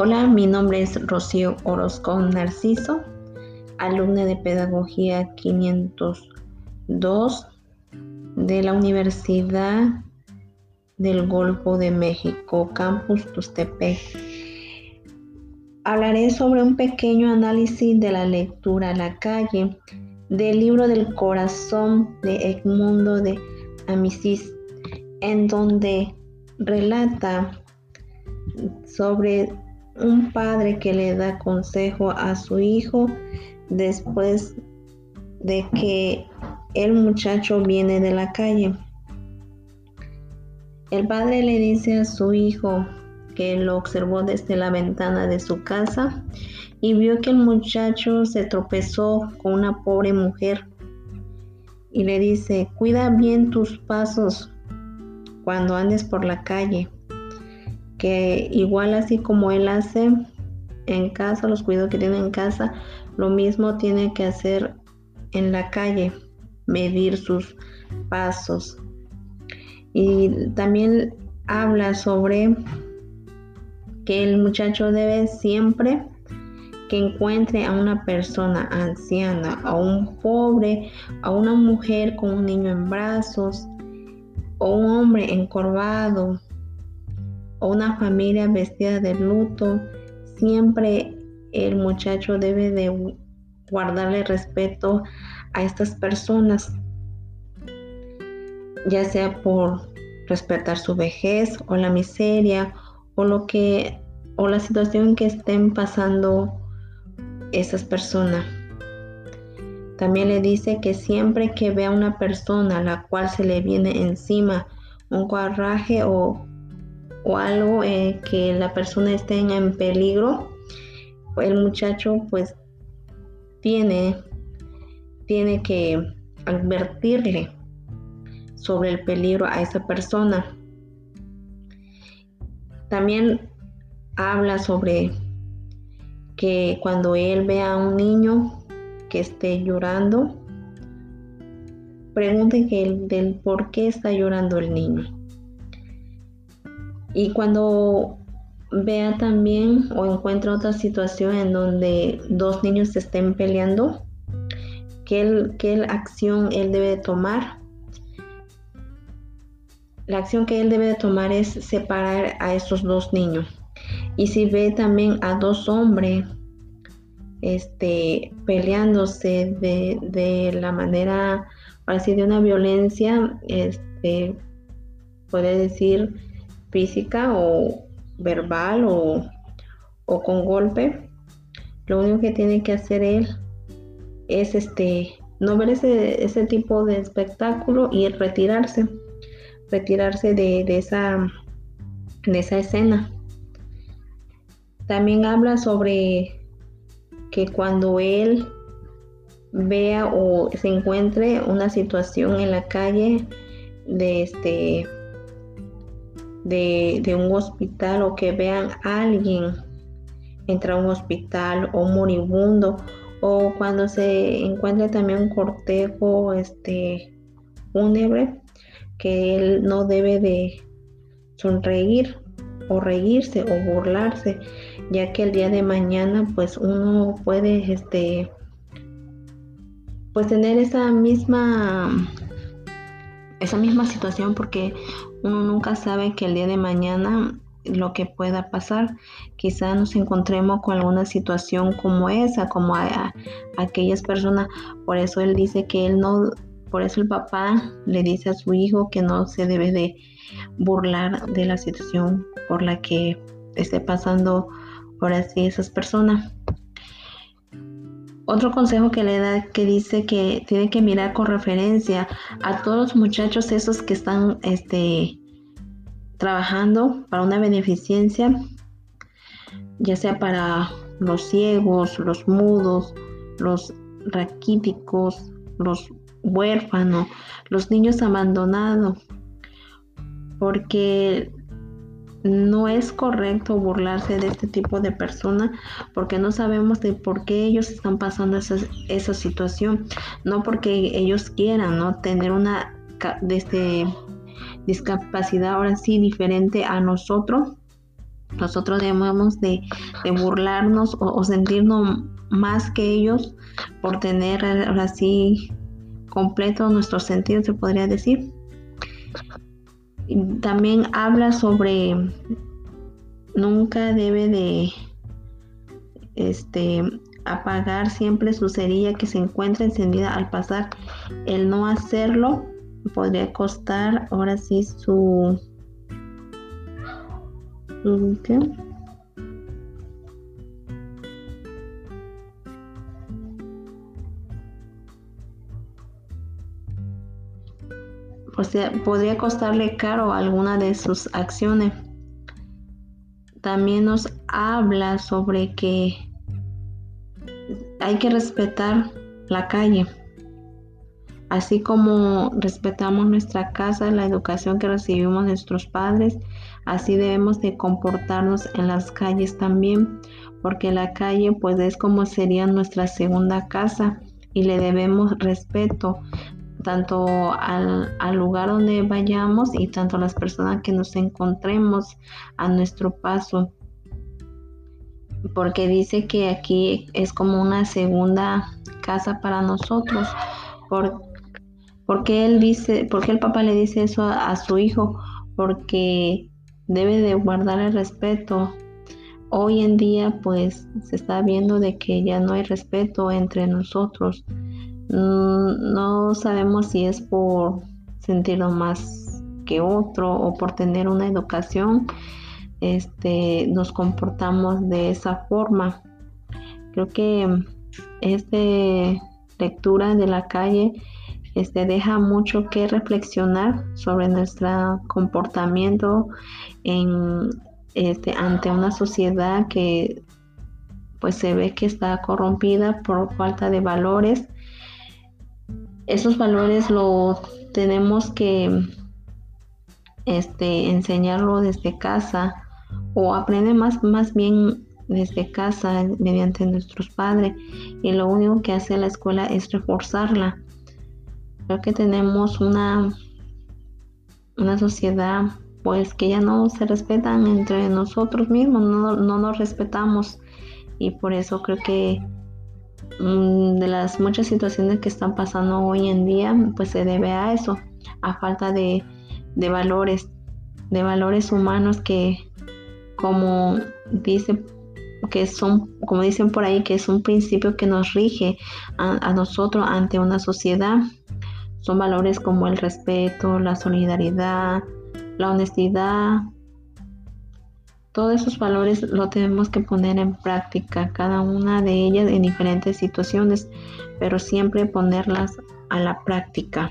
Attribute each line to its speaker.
Speaker 1: Hola, mi nombre es Rocío Orozco Narciso, alumna de Pedagogía 502 de la Universidad del Golfo de México, Campus Tustepec. Hablaré sobre un pequeño análisis de la lectura a la calle del libro del corazón de Edmundo de Amicis, en donde relata sobre un padre que le da consejo a su hijo después de que el muchacho viene de la calle. El padre le dice a su hijo que lo observó desde la ventana de su casa y vio que el muchacho se tropezó con una pobre mujer y le dice, cuida bien tus pasos cuando andes por la calle que igual así como él hace en casa, los cuidados que tiene en casa, lo mismo tiene que hacer en la calle, medir sus pasos. Y también habla sobre que el muchacho debe siempre que encuentre a una persona anciana, a un pobre, a una mujer con un niño en brazos, o un hombre encorvado, o una familia vestida de luto, siempre el muchacho debe de guardarle respeto a estas personas, ya sea por respetar su vejez o la miseria o lo que o la situación que estén pasando esas personas. También le dice que siempre que vea una persona a la cual se le viene encima un coraje o o algo eh, que la persona esté en peligro, el muchacho pues tiene, tiene que advertirle sobre el peligro a esa persona. También habla sobre que cuando él vea a un niño que esté llorando, pregunte que del por qué está llorando el niño. Y cuando vea también o encuentre otra situación en donde dos niños se estén peleando, ¿qué, acción él debe tomar? La acción que él debe de tomar es separar a estos dos niños. Y si ve también a dos hombres este, peleándose de, de la manera, así de una violencia, este, puede decir física o verbal o, con golpe, lo único que tiene que hacer él es este no ver ese, ese tipo de espectáculo y retirarse, retirarse de, esa, de esa escena. También habla sobre que cuando él vea o se encuentre una situación en la calle de este de, un hospital o que vean a alguien entrar a un hospital o moribundo o cuando se encuentre también un cortejo este fúnebre que él no debe de sonreír o reírse o burlarse ya que el día de mañana pues uno puede este pues tener esa misma esa misma situación porque uno nunca sabe que el día de mañana lo que pueda pasar. Quizá nos encontremos con alguna situación como esa, como a, aquellas personas. Por eso él dice que él no, por eso el papá le dice a su hijo que no se debe de burlar de la situación por la que esté pasando por así esas personas. Otro consejo que le da que dice que tiene que mirar con referencia a todos los muchachos esos que están este, trabajando para una beneficencia, ya sea para los ciegos, los mudos, los raquíticos, los huérfanos, los niños abandonados, porque no es correcto burlarse de este tipo de personas porque no sabemos de por qué ellos están pasando esa, esa situación, no porque ellos quieran ¿no? tener una este, discapacidad ahora sí diferente a nosotros, nosotros debemos de, burlarnos o, sentirnos más que ellos por tener así completo nuestro sentido, se podría decir. También habla sobre nunca debe de este apagar siempre su cerilla que se encuentra encendida al pasar. El no hacerlo podría costar ahora sí su, ¿qué? O sea, podría costarle caro alguna de sus acciones. También nos habla sobre que hay que respetar la calle. Así como respetamos nuestra casa, la educación que recibimos nuestros padres, así debemos de comportarnos en las calles también, porque la calle pues es como sería nuestra segunda casa y le debemos respeto tanto al, al, lugar donde vayamos y tanto a las personas que nos encontremos a nuestro paso porque dice que aquí es como una segunda casa para nosotros. Por, porque él dice, porque el papá le dice eso a, su hijo, porque debe de guardar el respeto. Hoy en día pues se está viendo de que ya no hay respeto entre nosotros. Mm, no sabemos si es por sentirlo más que otro o por tener una educación este, nos comportamos de esa forma. Creo que esta lectura de la calle este, deja mucho que reflexionar sobre nuestro comportamiento en, este, ante una sociedad que pues se ve que está corrompida por falta de valores. Esos valores los tenemos que este, enseñarlo desde casa o aprende más, más bien desde casa mediante nuestros padres y lo único que hace la escuela es reforzarla. Creo que tenemos una, una sociedad pues que ya no se respetan entre nosotros mismos, no, no nos respetamos y por eso creo que de las muchas situaciones que están pasando hoy en día pues se debe a eso, a falta de, de valores, de valores humanos que como dice que son, como dicen por ahí, que es un principio que nos rige a, nosotros ante una sociedad. Son valores como el respeto, la solidaridad, la honestidad. Todos esos valores lo tenemos que poner en práctica, cada una de ellas en diferentes situaciones, pero siempre ponerlas a la práctica.